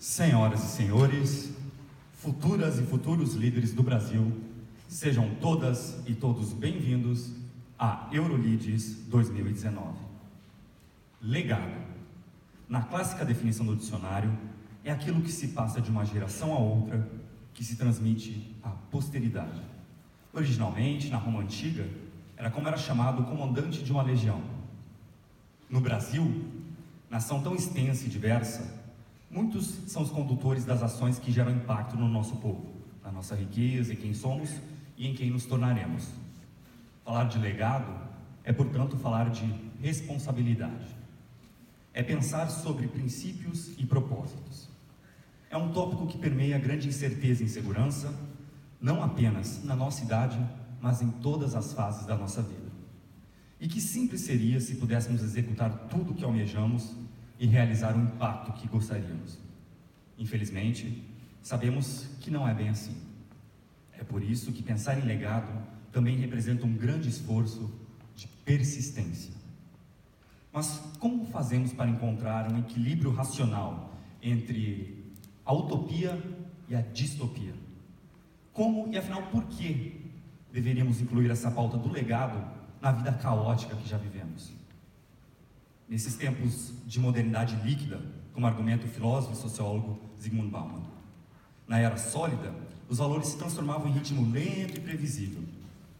Senhoras e senhores, futuras e futuros líderes do Brasil, sejam todas e todos bem-vindos à Eurolides 2019. Legado. Na clássica definição do dicionário, é aquilo que se passa de uma geração a outra, que se transmite à posteridade. Originalmente, na Roma Antiga, era como era chamado o comandante de uma legião. No Brasil, nação tão extensa e diversa, muitos são os condutores das ações que geram impacto no nosso povo, na nossa riqueza, em quem somos e em quem nos tornaremos. Falar de legado é, portanto, falar de responsabilidade. É pensar sobre princípios e propósitos. É um tópico que permeia grande incerteza e insegurança, não apenas na nossa idade, mas em todas as fases da nossa vida. E que simples seria se pudéssemos executar tudo o que almejamos e realizar o impacto que gostaríamos. Infelizmente, sabemos que não é bem assim. É por isso que pensar em legado também representa um grande esforço de persistência. Mas como fazemos para encontrar um equilíbrio racional entre a utopia e a distopia? Como e afinal por que deveríamos incluir essa pauta do legado na vida caótica que já vivemos? Nesses tempos de modernidade líquida, como argumenta o filósofo e sociólogo Zygmunt Bauman. Na era sólida, os valores se transformavam em ritmo lento e previsível.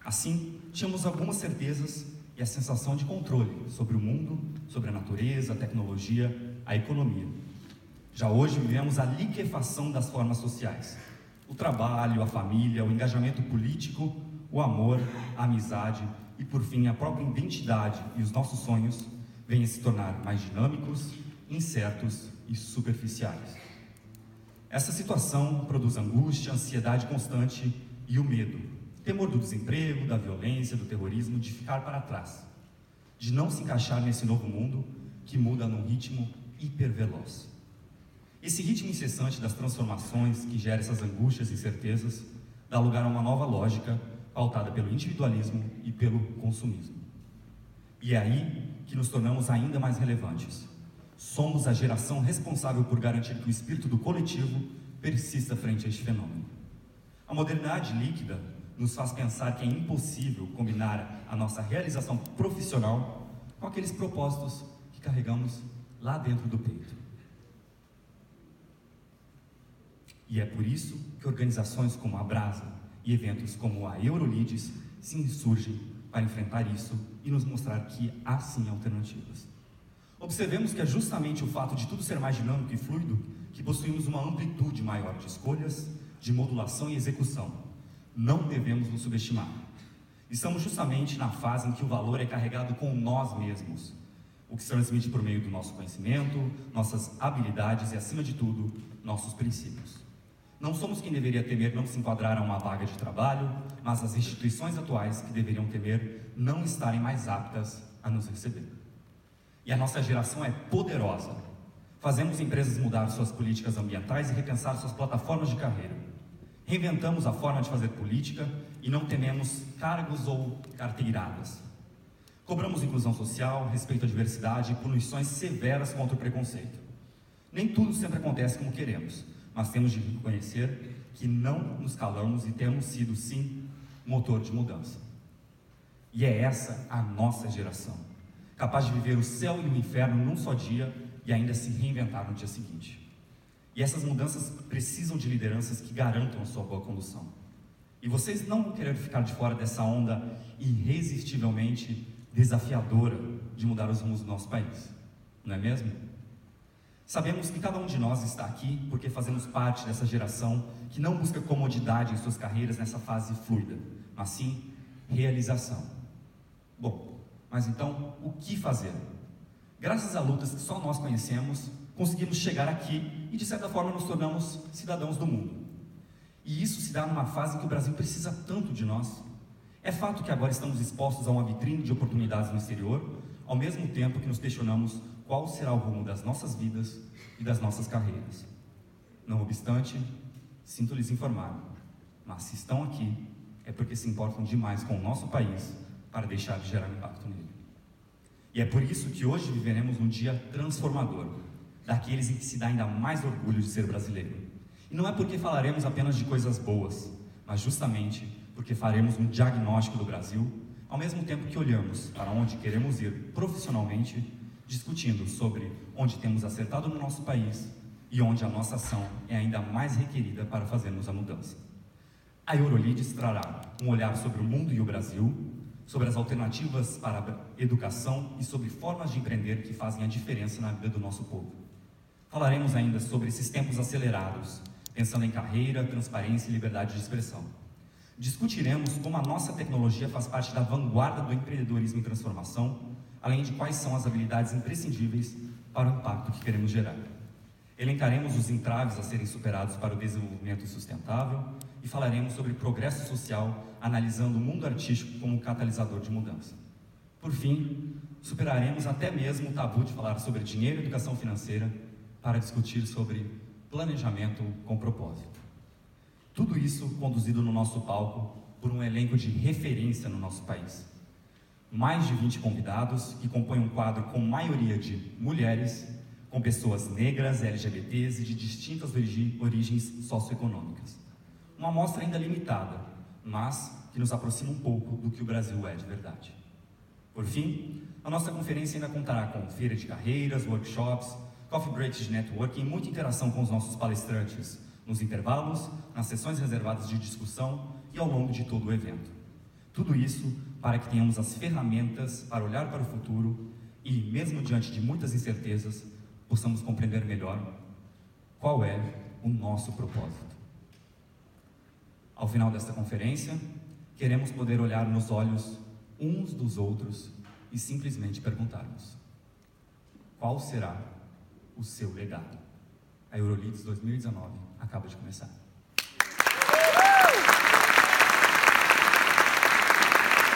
Assim, tínhamos algumas certezas e a sensação de controle sobre o mundo, sobre a natureza, a tecnologia, a economia. Já hoje vivemos a liquefação das formas sociais. O trabalho, a família, o engajamento político, o amor, a amizade e, por fim, a própria identidade e os nossos sonhos vêm a se tornar mais dinâmicos, incertos e superficiais. Essa situação produz angústia, ansiedade constante e o medo, temor do desemprego, da violência, do terrorismo, de ficar para trás, de não se encaixar nesse novo mundo que muda num ritmo hiperveloz. Esse ritmo incessante das transformações que gera essas angústias e incertezas dá lugar a uma nova lógica pautada pelo individualismo e pelo consumismo. E é aí que nos tornamos ainda mais relevantes. Somos a geração responsável por garantir que o espírito do coletivo persista frente a este fenômeno. A modernidade líquida nos faz pensar que é impossível combinar a nossa realização profissional com aqueles propósitos que carregamos lá dentro do peito. E é por isso que organizações como a Brasa e eventos como a Eurolides se insurgem para enfrentar isso e nos mostrar que há sim alternativas. Observemos que é justamente o fato de tudo ser mais dinâmico e fluido que possuímos uma amplitude maior de escolhas, de modulação e execução não devemos nos subestimar. Estamos justamente na fase em que o valor é carregado com nós mesmos, o que se transmite por meio do nosso conhecimento, nossas habilidades e, acima de tudo, nossos princípios. Não somos quem deveria temer não se enquadrar a uma vaga de trabalho, mas as instituições atuais que deveriam temer não estarem mais aptas a nos receber. E a nossa geração é poderosa. Fazemos empresas mudar suas políticas ambientais e repensar suas plataformas de carreira. Reinventamos a forma de fazer política e não tememos cargos ou carteiradas. Cobramos inclusão social, respeito à diversidade e punições severas contra o preconceito. Nem tudo sempre acontece como queremos, mas temos de reconhecer que não nos calamos e temos sido, sim, motor de mudança. E é essa a nossa geração, capaz de viver o céu e o inferno num só dia e ainda se reinventar no dia seguinte. E essas mudanças precisam de lideranças que garantam a sua boa condução. E vocês não vão querer ficar de fora dessa onda irresistivelmente desafiadora de mudar os rumos do nosso país, não é mesmo? Sabemos que cada um de nós está aqui porque fazemos parte dessa geração que não busca comodidade em suas carreiras nessa fase fluida, mas sim realização. Bom, mas então o que fazer? Graças a lutas que só nós conhecemos, conseguimos chegar aqui e, de certa forma, nos tornamos cidadãos do mundo. E isso se dá numa fase que o Brasil precisa tanto de nós. É fato que agora estamos expostos a uma vitrine de oportunidades no exterior, ao mesmo tempo que nos questionamos qual será o rumo das nossas vidas e das nossas carreiras. Não obstante, sinto lhes informar, mas se estão aqui, é porque se importam demais com o nosso país para deixar de gerar impacto nele. E é por isso que hoje viveremos um dia transformador daqueles em que se dá ainda mais orgulho de ser brasileiro. E não é porque falaremos apenas de coisas boas, mas justamente porque faremos um diagnóstico do Brasil, ao mesmo tempo que olhamos para onde queremos ir profissionalmente, discutindo sobre onde temos acertado no nosso país e onde a nossa ação é ainda mais requerida para fazermos a mudança. A Eurolides trará um olhar sobre o mundo e o Brasil, sobre as alternativas para a educação e sobre formas de empreender que fazem a diferença na vida do nosso povo. Falaremos ainda sobre esses tempos acelerados, pensando em carreira, transparência e liberdade de expressão. Discutiremos como a nossa tecnologia faz parte da vanguarda do empreendedorismo em transformação, além de quais são as habilidades imprescindíveis para o impacto que queremos gerar. Elencaremos os entraves a serem superados para o desenvolvimento sustentável e falaremos sobre progresso social, analisando o mundo artístico como catalisador de mudança. Por fim, superaremos até mesmo o tabu de falar sobre dinheiro e educação financeira para discutir sobre planejamento com propósito. Tudo isso conduzido no nosso palco por um elenco de referência no nosso país. Mais de 20 convidados que compõem um quadro com maioria de mulheres, com pessoas negras, LGBTs e de distintas origens socioeconômicas. Uma amostra ainda limitada, mas que nos aproxima um pouco do que o Brasil é de verdade. Por fim, a nossa conferência ainda contará com feira de carreiras, workshops, coffee breaks de networking muita interação com os nossos palestrantes, nos intervalos, nas sessões reservadas de discussão e ao longo de todo o evento. Tudo isso para que tenhamos as ferramentas para olhar para o futuro e, mesmo diante de muitas incertezas, possamos compreender melhor qual é o nosso propósito. Ao final desta conferência, queremos poder olhar nos olhos uns dos outros e simplesmente perguntarmos: qual será o seu legado? A Eurolides 2019 acaba de começar.